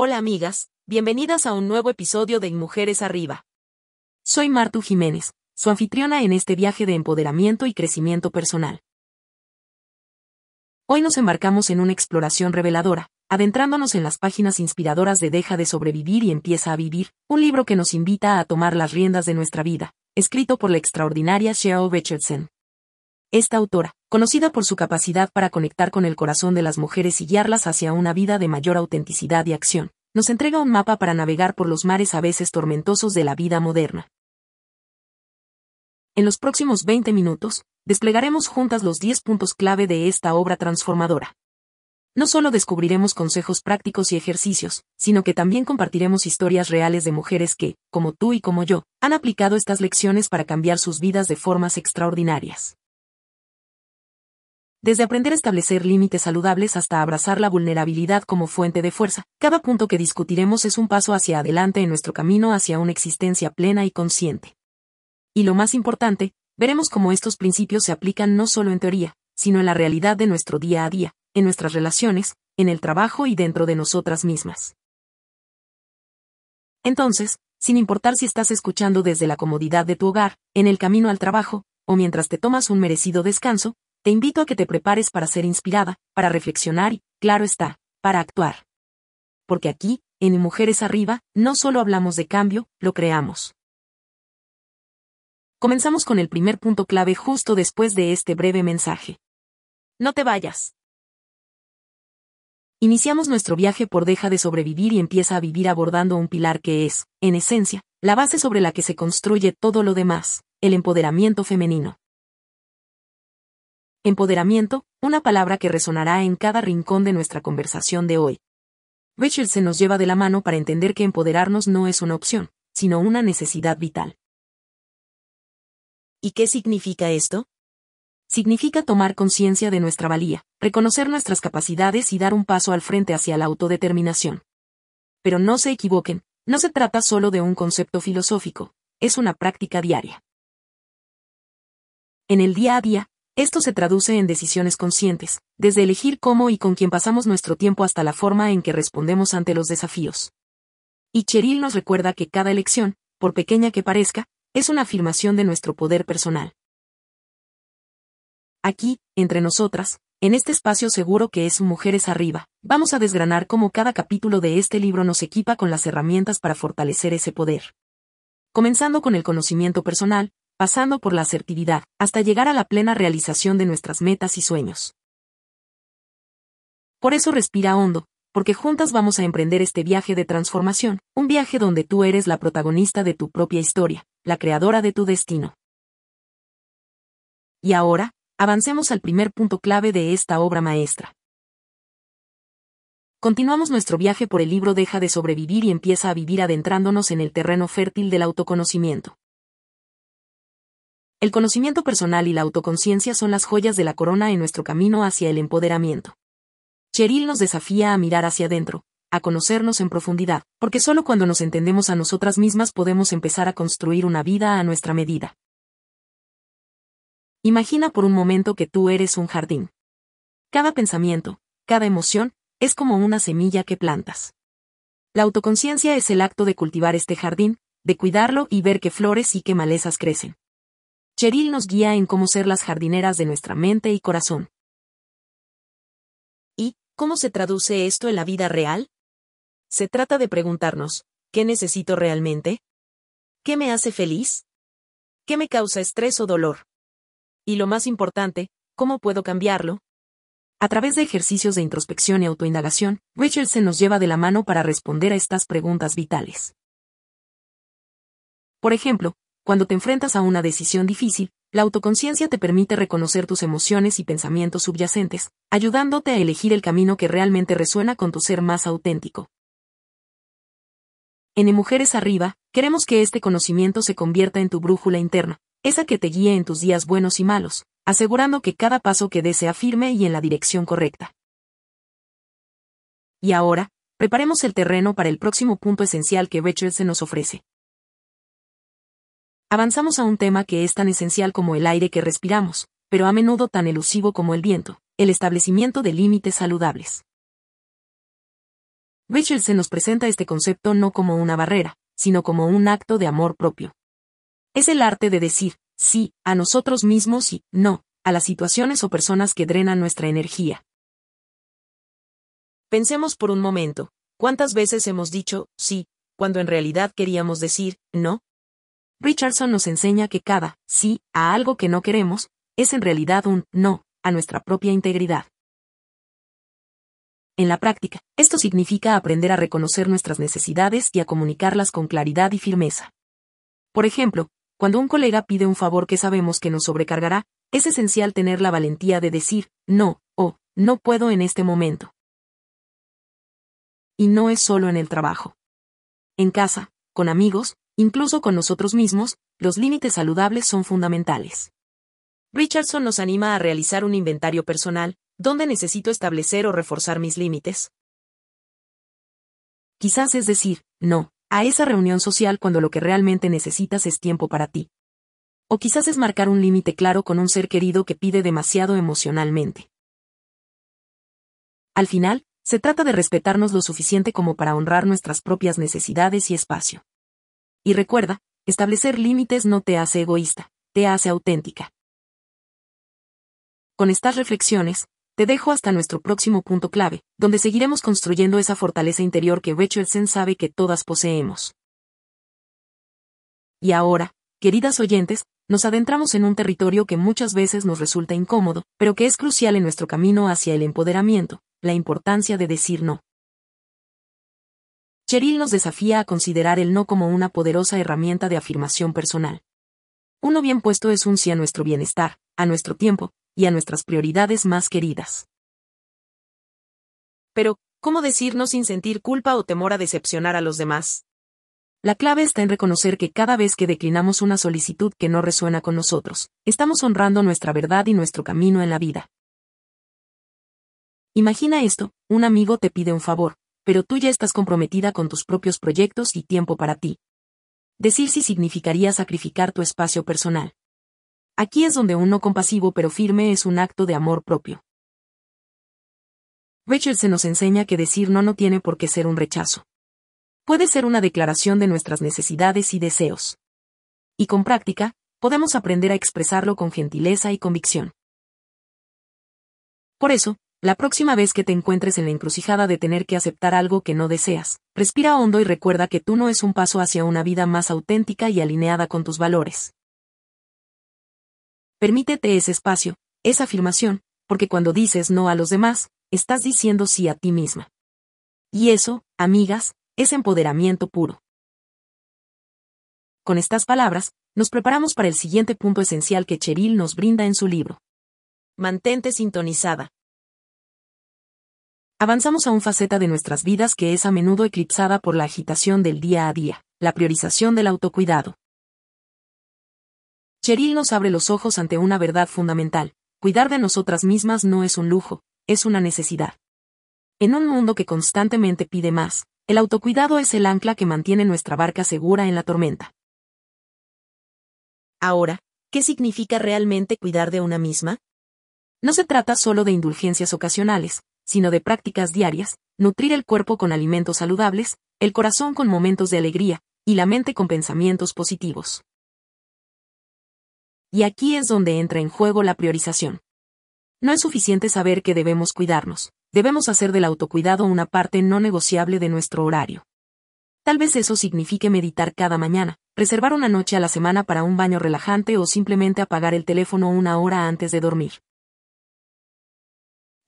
Hola amigas, bienvenidas a un nuevo episodio de Mujeres Arriba. Soy Martu Jiménez, su anfitriona en este viaje de empoderamiento y crecimiento personal. Hoy nos embarcamos en una exploración reveladora, adentrándonos en las páginas inspiradoras de Deja de sobrevivir y empieza a vivir, un libro que nos invita a tomar las riendas de nuestra vida, escrito por la extraordinaria Cheryl Richardson. Esta autora, conocida por su capacidad para conectar con el corazón de las mujeres y guiarlas hacia una vida de mayor autenticidad y acción, nos entrega un mapa para navegar por los mares a veces tormentosos de la vida moderna. En los próximos 20 minutos, desplegaremos juntas los 10 puntos clave de esta obra transformadora. No solo descubriremos consejos prácticos y ejercicios, sino que también compartiremos historias reales de mujeres que, como tú y como yo, han aplicado estas lecciones para cambiar sus vidas de formas extraordinarias. Desde aprender a establecer límites saludables hasta abrazar la vulnerabilidad como fuente de fuerza, cada punto que discutiremos es un paso hacia adelante en nuestro camino hacia una existencia plena y consciente. Y lo más importante, veremos cómo estos principios se aplican no solo en teoría, sino en la realidad de nuestro día a día, en nuestras relaciones, en el trabajo y dentro de nosotras mismas. Entonces, sin importar si estás escuchando desde la comodidad de tu hogar, en el camino al trabajo, o mientras te tomas un merecido descanso, te invito a que te prepares para ser inspirada, para reflexionar y, claro está, para actuar. Porque aquí, en Mujeres Arriba, no solo hablamos de cambio, lo creamos. Comenzamos con el primer punto clave justo después de este breve mensaje. No te vayas. Iniciamos nuestro viaje por Deja de sobrevivir y empieza a vivir abordando un pilar que es, en esencia, la base sobre la que se construye todo lo demás, el empoderamiento femenino. Empoderamiento, una palabra que resonará en cada rincón de nuestra conversación de hoy. Richard se nos lleva de la mano para entender que empoderarnos no es una opción, sino una necesidad vital. ¿Y qué significa esto? Significa tomar conciencia de nuestra valía, reconocer nuestras capacidades y dar un paso al frente hacia la autodeterminación. Pero no se equivoquen, no se trata solo de un concepto filosófico, es una práctica diaria. En el día a día, esto se traduce en decisiones conscientes, desde elegir cómo y con quién pasamos nuestro tiempo hasta la forma en que respondemos ante los desafíos. Y Cheryl nos recuerda que cada elección, por pequeña que parezca, es una afirmación de nuestro poder personal. Aquí, entre nosotras, en este espacio seguro que es Mujeres Arriba, vamos a desgranar cómo cada capítulo de este libro nos equipa con las herramientas para fortalecer ese poder. Comenzando con el conocimiento personal, pasando por la asertividad, hasta llegar a la plena realización de nuestras metas y sueños. Por eso respira hondo, porque juntas vamos a emprender este viaje de transformación, un viaje donde tú eres la protagonista de tu propia historia, la creadora de tu destino. Y ahora, avancemos al primer punto clave de esta obra maestra. Continuamos nuestro viaje por el libro Deja de sobrevivir y empieza a vivir adentrándonos en el terreno fértil del autoconocimiento. El conocimiento personal y la autoconciencia son las joyas de la corona en nuestro camino hacia el empoderamiento. Cheryl nos desafía a mirar hacia adentro, a conocernos en profundidad, porque solo cuando nos entendemos a nosotras mismas podemos empezar a construir una vida a nuestra medida. Imagina por un momento que tú eres un jardín. Cada pensamiento, cada emoción, es como una semilla que plantas. La autoconciencia es el acto de cultivar este jardín, de cuidarlo y ver qué flores y qué malezas crecen. Cheryl nos guía en cómo ser las jardineras de nuestra mente y corazón. ¿Y cómo se traduce esto en la vida real? Se trata de preguntarnos, ¿qué necesito realmente? ¿Qué me hace feliz? ¿Qué me causa estrés o dolor? Y lo más importante, ¿cómo puedo cambiarlo? A través de ejercicios de introspección y autoindagación, se nos lleva de la mano para responder a estas preguntas vitales. Por ejemplo, cuando te enfrentas a una decisión difícil, la autoconciencia te permite reconocer tus emociones y pensamientos subyacentes, ayudándote a elegir el camino que realmente resuena con tu ser más auténtico. En Mujeres Arriba, queremos que este conocimiento se convierta en tu brújula interna, esa que te guíe en tus días buenos y malos, asegurando que cada paso que des sea firme y en la dirección correcta. Y ahora, preparemos el terreno para el próximo punto esencial que Richard se nos ofrece. Avanzamos a un tema que es tan esencial como el aire que respiramos, pero a menudo tan elusivo como el viento, el establecimiento de límites saludables. Se nos presenta este concepto no como una barrera, sino como un acto de amor propio. Es el arte de decir, sí, a nosotros mismos y, no, a las situaciones o personas que drenan nuestra energía. Pensemos por un momento, ¿cuántas veces hemos dicho, sí, cuando en realidad queríamos decir, no? Richardson nos enseña que cada, sí, a algo que no queremos, es en realidad un, no, a nuestra propia integridad. En la práctica, esto significa aprender a reconocer nuestras necesidades y a comunicarlas con claridad y firmeza. Por ejemplo, cuando un colega pide un favor que sabemos que nos sobrecargará, es esencial tener la valentía de decir, no, o, no puedo en este momento. Y no es solo en el trabajo. En casa, con amigos, incluso con nosotros mismos, los límites saludables son fundamentales. Richardson nos anima a realizar un inventario personal, donde necesito establecer o reforzar mis límites. Quizás es decir, no, a esa reunión social cuando lo que realmente necesitas es tiempo para ti. O quizás es marcar un límite claro con un ser querido que pide demasiado emocionalmente. Al final, se trata de respetarnos lo suficiente como para honrar nuestras propias necesidades y espacio. Y recuerda, establecer límites no te hace egoísta, te hace auténtica. Con estas reflexiones, te dejo hasta nuestro próximo punto clave, donde seguiremos construyendo esa fortaleza interior que Richardson sabe que todas poseemos. Y ahora, queridas oyentes, nos adentramos en un territorio que muchas veces nos resulta incómodo, pero que es crucial en nuestro camino hacia el empoderamiento, la importancia de decir no. Cheryl nos desafía a considerar el no como una poderosa herramienta de afirmación personal. Uno bien puesto es un sí a nuestro bienestar, a nuestro tiempo, y a nuestras prioridades más queridas. Pero, ¿cómo decirnos sin sentir culpa o temor a decepcionar a los demás? La clave está en reconocer que cada vez que declinamos una solicitud que no resuena con nosotros, estamos honrando nuestra verdad y nuestro camino en la vida. Imagina esto, un amigo te pide un favor, pero tú ya estás comprometida con tus propios proyectos y tiempo para ti. Decir sí significaría sacrificar tu espacio personal. Aquí es donde un no compasivo pero firme es un acto de amor propio. Richard se nos enseña que decir no no tiene por qué ser un rechazo. Puede ser una declaración de nuestras necesidades y deseos. Y con práctica, podemos aprender a expresarlo con gentileza y convicción. Por eso, la próxima vez que te encuentres en la encrucijada de tener que aceptar algo que no deseas, respira hondo y recuerda que tú no es un paso hacia una vida más auténtica y alineada con tus valores. Permítete ese espacio, esa afirmación, porque cuando dices no a los demás, estás diciendo sí a ti misma. Y eso, amigas, es empoderamiento puro. Con estas palabras, nos preparamos para el siguiente punto esencial que Cheryl nos brinda en su libro. Mantente sintonizada. Avanzamos a un faceta de nuestras vidas que es a menudo eclipsada por la agitación del día a día, la priorización del autocuidado. Cheryl nos abre los ojos ante una verdad fundamental. Cuidar de nosotras mismas no es un lujo, es una necesidad. En un mundo que constantemente pide más, el autocuidado es el ancla que mantiene nuestra barca segura en la tormenta. Ahora, ¿qué significa realmente cuidar de una misma? No se trata solo de indulgencias ocasionales, sino de prácticas diarias, nutrir el cuerpo con alimentos saludables, el corazón con momentos de alegría, y la mente con pensamientos positivos. Y aquí es donde entra en juego la priorización. No es suficiente saber que debemos cuidarnos, debemos hacer del autocuidado una parte no negociable de nuestro horario. Tal vez eso signifique meditar cada mañana, reservar una noche a la semana para un baño relajante o simplemente apagar el teléfono una hora antes de dormir.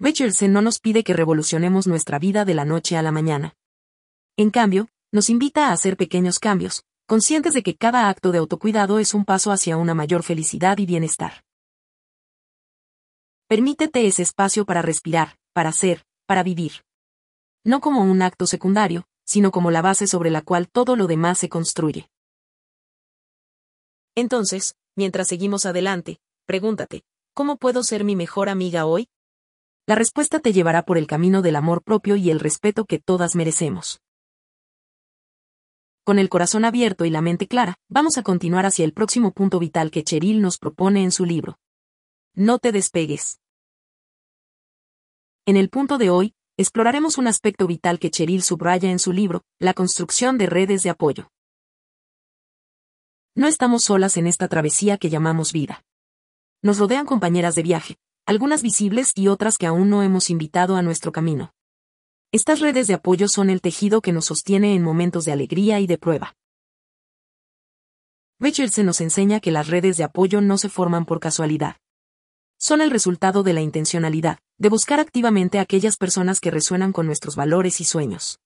Richardson no nos pide que revolucionemos nuestra vida de la noche a la mañana. En cambio, nos invita a hacer pequeños cambios, conscientes de que cada acto de autocuidado es un paso hacia una mayor felicidad y bienestar. Permítete ese espacio para respirar, para ser, para vivir. No como un acto secundario, sino como la base sobre la cual todo lo demás se construye. Entonces, mientras seguimos adelante, pregúntate, ¿cómo puedo ser mi mejor amiga hoy? La respuesta te llevará por el camino del amor propio y el respeto que todas merecemos. Con el corazón abierto y la mente clara, vamos a continuar hacia el próximo punto vital que Cheryl nos propone en su libro. No te despegues. En el punto de hoy, exploraremos un aspecto vital que Cheryl subraya en su libro, la construcción de redes de apoyo. No estamos solas en esta travesía que llamamos vida. Nos rodean compañeras de viaje, algunas visibles y otras que aún no hemos invitado a nuestro camino. Estas redes de apoyo son el tejido que nos sostiene en momentos de alegría y de prueba. se nos enseña que las redes de apoyo no se forman por casualidad. Son el resultado de la intencionalidad, de buscar activamente a aquellas personas que resuenan con nuestros valores y sueños.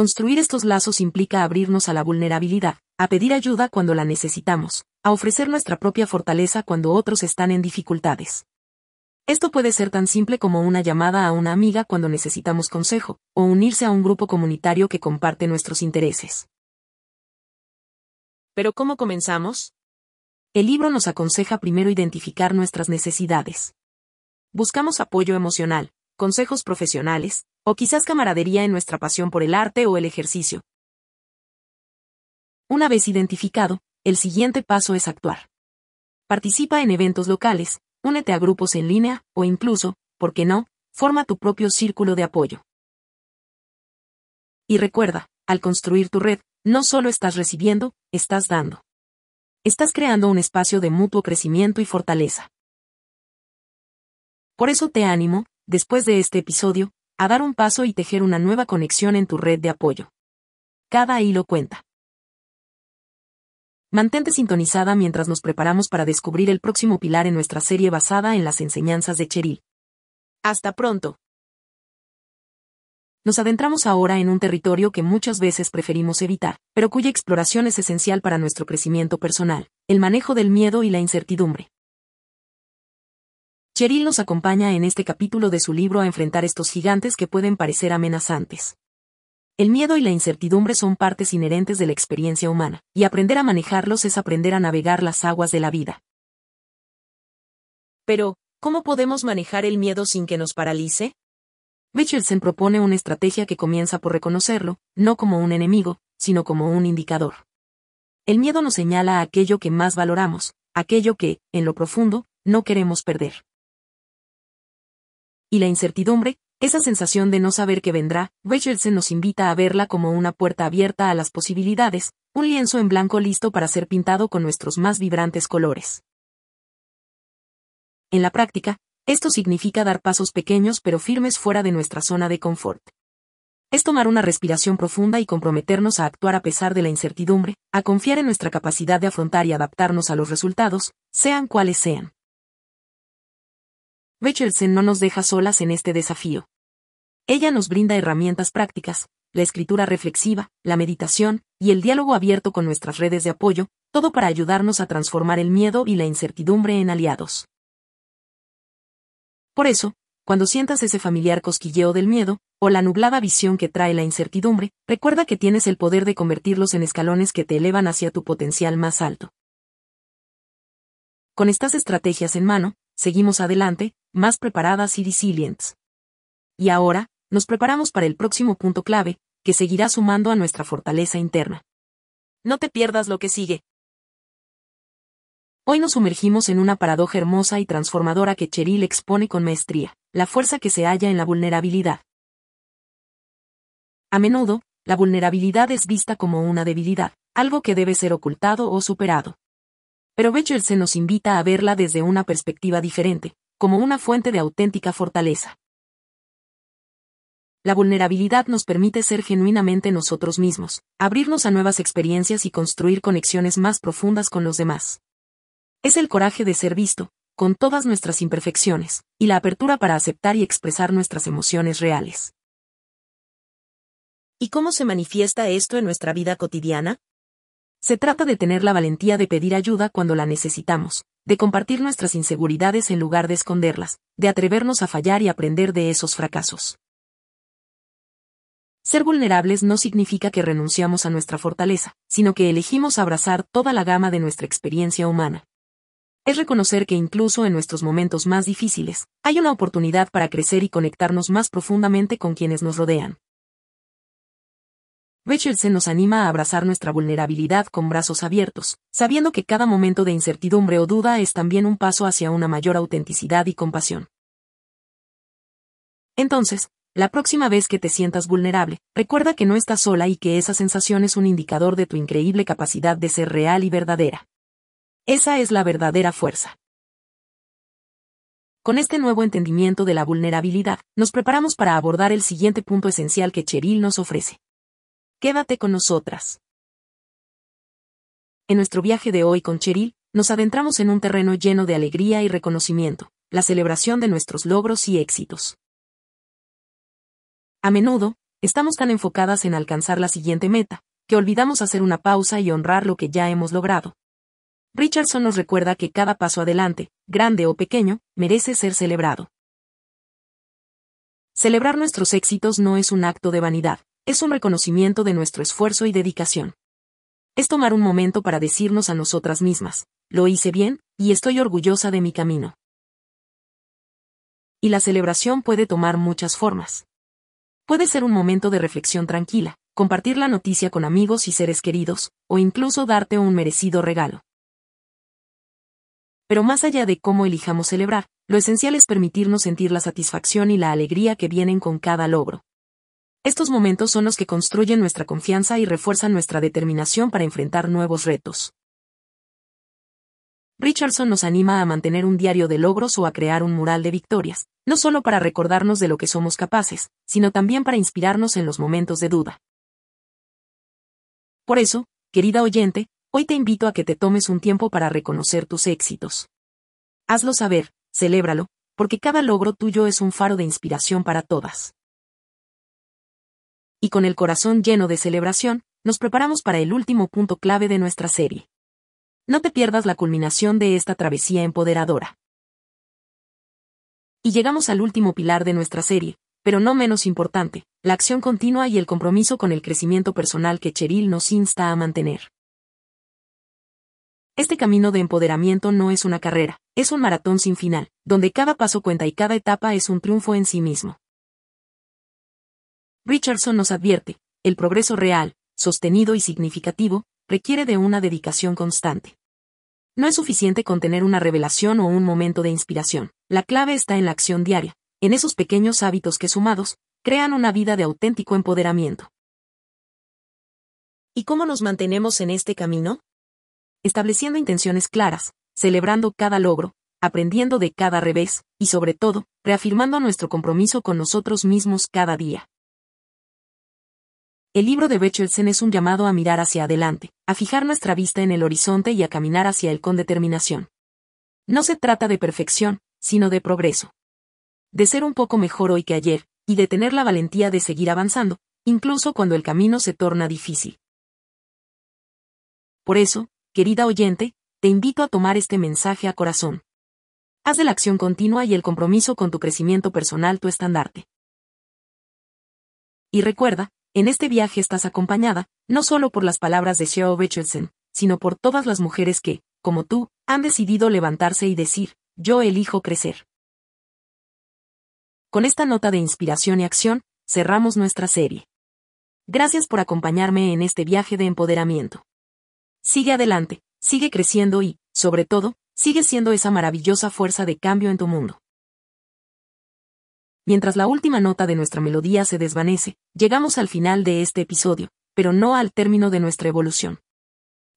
Construir estos lazos implica abrirnos a la vulnerabilidad, a pedir ayuda cuando la necesitamos, a ofrecer nuestra propia fortaleza cuando otros están en dificultades. Esto puede ser tan simple como una llamada a una amiga cuando necesitamos consejo, o unirse a un grupo comunitario que comparte nuestros intereses. ¿Pero cómo comenzamos? El libro nos aconseja primero identificar nuestras necesidades. Buscamos apoyo emocional, consejos profesionales, o quizás camaradería en nuestra pasión por el arte o el ejercicio. Una vez identificado, el siguiente paso es actuar. Participa en eventos locales, únete a grupos en línea, o incluso, ¿por qué no?, forma tu propio círculo de apoyo. Y recuerda, al construir tu red, no solo estás recibiendo, estás dando. Estás creando un espacio de mutuo crecimiento y fortaleza. Por eso te animo, después de este episodio, a dar un paso y tejer una nueva conexión en tu red de apoyo. Cada hilo cuenta. Mantente sintonizada mientras nos preparamos para descubrir el próximo pilar en nuestra serie basada en las enseñanzas de Cheryl. Hasta pronto. Nos adentramos ahora en un territorio que muchas veces preferimos evitar, pero cuya exploración es esencial para nuestro crecimiento personal, el manejo del miedo y la incertidumbre. Cheryl nos acompaña en este capítulo de su libro a enfrentar estos gigantes que pueden parecer amenazantes. El miedo y la incertidumbre son partes inherentes de la experiencia humana, y aprender a manejarlos es aprender a navegar las aguas de la vida. Pero, ¿cómo podemos manejar el miedo sin que nos paralice? Michelsen propone una estrategia que comienza por reconocerlo, no como un enemigo, sino como un indicador. El miedo nos señala aquello que más valoramos, aquello que, en lo profundo, no queremos perder y la incertidumbre, esa sensación de no saber qué vendrá, Richardson nos invita a verla como una puerta abierta a las posibilidades, un lienzo en blanco listo para ser pintado con nuestros más vibrantes colores. En la práctica, esto significa dar pasos pequeños pero firmes fuera de nuestra zona de confort. Es tomar una respiración profunda y comprometernos a actuar a pesar de la incertidumbre, a confiar en nuestra capacidad de afrontar y adaptarnos a los resultados, sean cuales sean. Richardson no nos deja solas en este desafío. Ella nos brinda herramientas prácticas, la escritura reflexiva, la meditación, y el diálogo abierto con nuestras redes de apoyo, todo para ayudarnos a transformar el miedo y la incertidumbre en aliados. Por eso, cuando sientas ese familiar cosquilleo del miedo, o la nublada visión que trae la incertidumbre, recuerda que tienes el poder de convertirlos en escalones que te elevan hacia tu potencial más alto. Con estas estrategias en mano, seguimos adelante, más preparadas y resilientes. Y ahora, nos preparamos para el próximo punto clave, que seguirá sumando a nuestra fortaleza interna. No te pierdas lo que sigue. Hoy nos sumergimos en una paradoja hermosa y transformadora que Cheryl expone con maestría, la fuerza que se halla en la vulnerabilidad. A menudo, la vulnerabilidad es vista como una debilidad, algo que debe ser ocultado o superado pero se nos invita a verla desde una perspectiva diferente, como una fuente de auténtica fortaleza. La vulnerabilidad nos permite ser genuinamente nosotros mismos, abrirnos a nuevas experiencias y construir conexiones más profundas con los demás. Es el coraje de ser visto, con todas nuestras imperfecciones, y la apertura para aceptar y expresar nuestras emociones reales. ¿Y cómo se manifiesta esto en nuestra vida cotidiana? Se trata de tener la valentía de pedir ayuda cuando la necesitamos, de compartir nuestras inseguridades en lugar de esconderlas, de atrevernos a fallar y aprender de esos fracasos. Ser vulnerables no significa que renunciamos a nuestra fortaleza, sino que elegimos abrazar toda la gama de nuestra experiencia humana. Es reconocer que incluso en nuestros momentos más difíciles, hay una oportunidad para crecer y conectarnos más profundamente con quienes nos rodean. Richardson nos anima a abrazar nuestra vulnerabilidad con brazos abiertos, sabiendo que cada momento de incertidumbre o duda es también un paso hacia una mayor autenticidad y compasión. Entonces, la próxima vez que te sientas vulnerable, recuerda que no estás sola y que esa sensación es un indicador de tu increíble capacidad de ser real y verdadera. Esa es la verdadera fuerza. Con este nuevo entendimiento de la vulnerabilidad, nos preparamos para abordar el siguiente punto esencial que Cheryl nos ofrece. Quédate con nosotras. En nuestro viaje de hoy con Cheryl, nos adentramos en un terreno lleno de alegría y reconocimiento, la celebración de nuestros logros y éxitos. A menudo, estamos tan enfocadas en alcanzar la siguiente meta, que olvidamos hacer una pausa y honrar lo que ya hemos logrado. Richardson nos recuerda que cada paso adelante, grande o pequeño, merece ser celebrado. Celebrar nuestros éxitos no es un acto de vanidad, es un reconocimiento de nuestro esfuerzo y dedicación. Es tomar un momento para decirnos a nosotras mismas, lo hice bien, y estoy orgullosa de mi camino. Y la celebración puede tomar muchas formas. Puede ser un momento de reflexión tranquila, compartir la noticia con amigos y seres queridos, o incluso darte un merecido regalo. Pero más allá de cómo elijamos celebrar, lo esencial es permitirnos sentir la satisfacción y la alegría que vienen con cada logro. Estos momentos son los que construyen nuestra confianza y refuerzan nuestra determinación para enfrentar nuevos retos. Richardson nos anima a mantener un diario de logros o a crear un mural de victorias, no solo para recordarnos de lo que somos capaces, sino también para inspirarnos en los momentos de duda. Por eso, querida oyente, Hoy te invito a que te tomes un tiempo para reconocer tus éxitos. Hazlo saber, celébralo, porque cada logro tuyo es un faro de inspiración para todas. Y con el corazón lleno de celebración, nos preparamos para el último punto clave de nuestra serie. No te pierdas la culminación de esta travesía empoderadora. Y llegamos al último pilar de nuestra serie, pero no menos importante, la acción continua y el compromiso con el crecimiento personal que Cheryl nos insta a mantener. Este camino de empoderamiento no es una carrera, es un maratón sin final, donde cada paso cuenta y cada etapa es un triunfo en sí mismo. Richardson nos advierte, el progreso real, sostenido y significativo, requiere de una dedicación constante. No es suficiente con tener una revelación o un momento de inspiración, la clave está en la acción diaria, en esos pequeños hábitos que sumados, crean una vida de auténtico empoderamiento. ¿Y cómo nos mantenemos en este camino? estableciendo intenciones claras, celebrando cada logro, aprendiendo de cada revés, y sobre todo, reafirmando nuestro compromiso con nosotros mismos cada día. El libro de Bechelsen es un llamado a mirar hacia adelante, a fijar nuestra vista en el horizonte y a caminar hacia él con determinación. No se trata de perfección, sino de progreso. De ser un poco mejor hoy que ayer, y de tener la valentía de seguir avanzando, incluso cuando el camino se torna difícil. Por eso, querida oyente, te invito a tomar este mensaje a corazón. Haz de la acción continua y el compromiso con tu crecimiento personal tu estandarte. Y recuerda, en este viaje estás acompañada, no solo por las palabras de Cheryl Richardson, sino por todas las mujeres que, como tú, han decidido levantarse y decir, yo elijo crecer. Con esta nota de inspiración y acción, cerramos nuestra serie. Gracias por acompañarme en este viaje de empoderamiento. Sigue adelante, sigue creciendo y, sobre todo, sigue siendo esa maravillosa fuerza de cambio en tu mundo. Mientras la última nota de nuestra melodía se desvanece, llegamos al final de este episodio, pero no al término de nuestra evolución.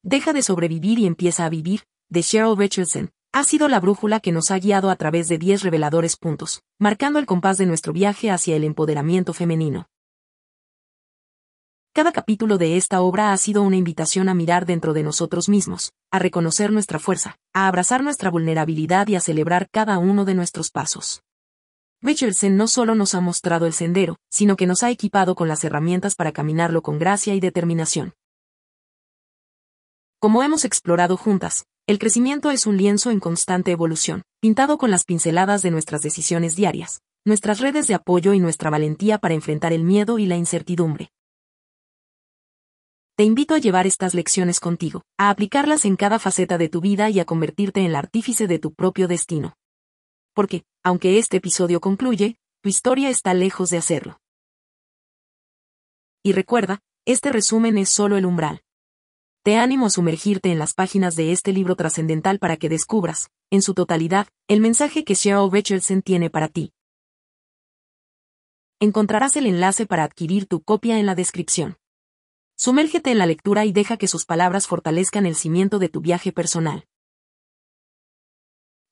Deja de sobrevivir y empieza a vivir, de Cheryl Richardson, ha sido la brújula que nos ha guiado a través de 10 reveladores puntos, marcando el compás de nuestro viaje hacia el empoderamiento femenino. Cada capítulo de esta obra ha sido una invitación a mirar dentro de nosotros mismos, a reconocer nuestra fuerza, a abrazar nuestra vulnerabilidad y a celebrar cada uno de nuestros pasos. Richardson no solo nos ha mostrado el sendero, sino que nos ha equipado con las herramientas para caminarlo con gracia y determinación. Como hemos explorado juntas, el crecimiento es un lienzo en constante evolución, pintado con las pinceladas de nuestras decisiones diarias, nuestras redes de apoyo y nuestra valentía para enfrentar el miedo y la incertidumbre. Te invito a llevar estas lecciones contigo, a aplicarlas en cada faceta de tu vida y a convertirte en el artífice de tu propio destino. Porque, aunque este episodio concluye, tu historia está lejos de hacerlo. Y recuerda, este resumen es solo el umbral. Te animo a sumergirte en las páginas de este libro trascendental para que descubras, en su totalidad, el mensaje que Cheryl Richardson tiene para ti. Encontrarás el enlace para adquirir tu copia en la descripción. Sumérgete en la lectura y deja que sus palabras fortalezcan el cimiento de tu viaje personal.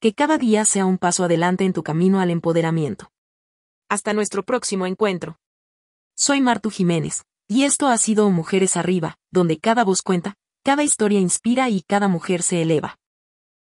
Que cada día sea un paso adelante en tu camino al empoderamiento. Hasta nuestro próximo encuentro. Soy Martu Jiménez, y esto ha sido Mujeres Arriba, donde cada voz cuenta, cada historia inspira y cada mujer se eleva.